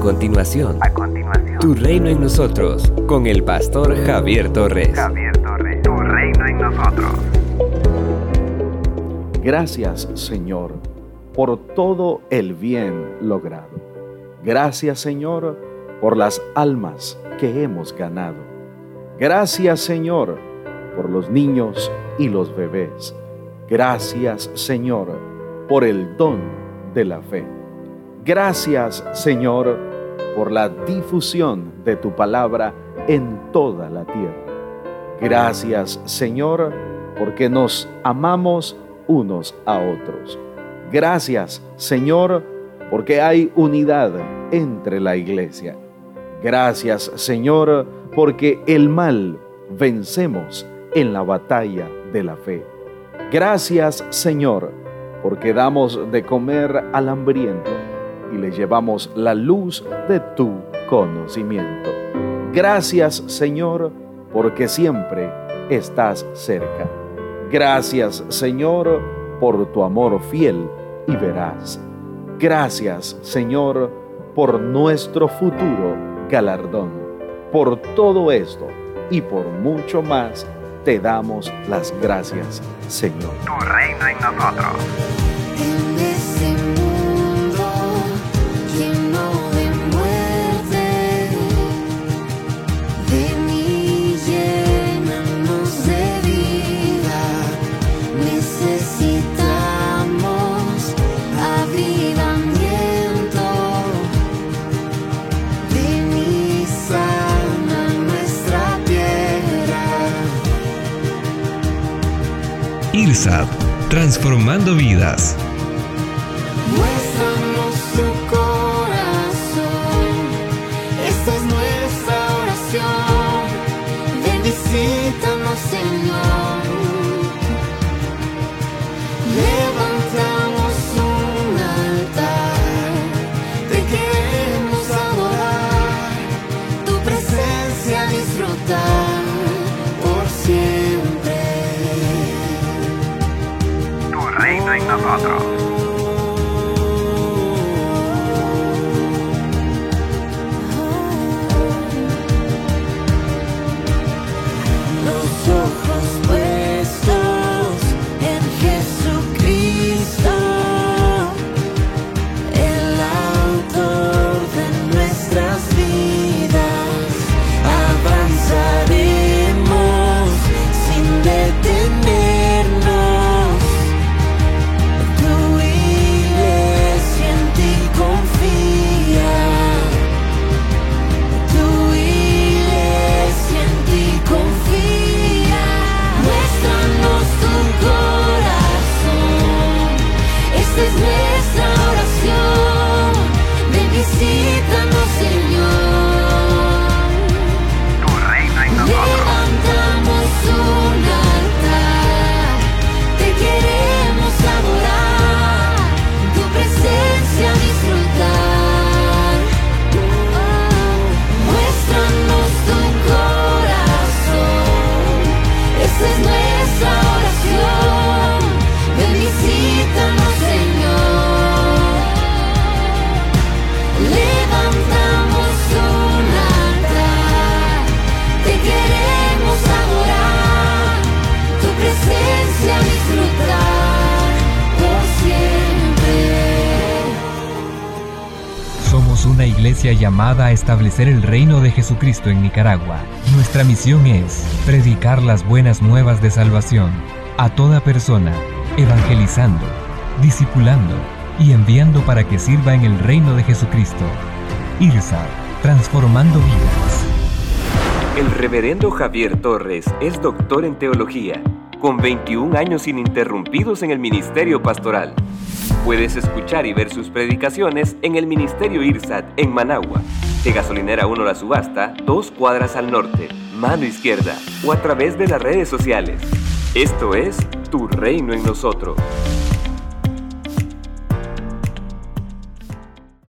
continuación, a continuación, Tu reino en nosotros, con el pastor Javier Torres. Javier Torres, Tu reino en nosotros. Gracias, Señor, por todo el bien logrado. Gracias, Señor, por las almas que hemos ganado. Gracias, Señor, por los niños y los bebés. Gracias, Señor, por el don de la fe. Gracias, Señor, por la difusión de tu palabra en toda la tierra. Gracias, Señor, porque nos amamos unos a otros. Gracias, Señor, porque hay unidad entre la iglesia. Gracias, Señor, porque el mal vencemos en la batalla de la fe. Gracias, Señor, porque damos de comer al hambriento y le llevamos la luz de tu conocimiento. Gracias Señor, porque siempre estás cerca. Gracias Señor, por tu amor fiel y veraz. Gracias Señor, por nuestro futuro galardón. Por todo esto y por mucho más, te damos las gracias, Señor. En nosotros. Transformando vidas. Muéstranos tu corazón, esta es nuestra oración. Bendicítanos, Señor. ātrāk. Una iglesia llamada a establecer el reino de Jesucristo en Nicaragua. Nuestra misión es predicar las buenas nuevas de salvación a toda persona, evangelizando, discipulando y enviando para que sirva en el reino de Jesucristo. IRSA, transformando vidas. El reverendo Javier Torres es doctor en teología, con 21 años ininterrumpidos en el ministerio pastoral. Puedes escuchar y ver sus predicaciones en el Ministerio IRSAT en Managua, de Gasolinera 1 La Subasta, dos cuadras al norte, mano izquierda, o a través de las redes sociales. Esto es Tu Reino en Nosotros.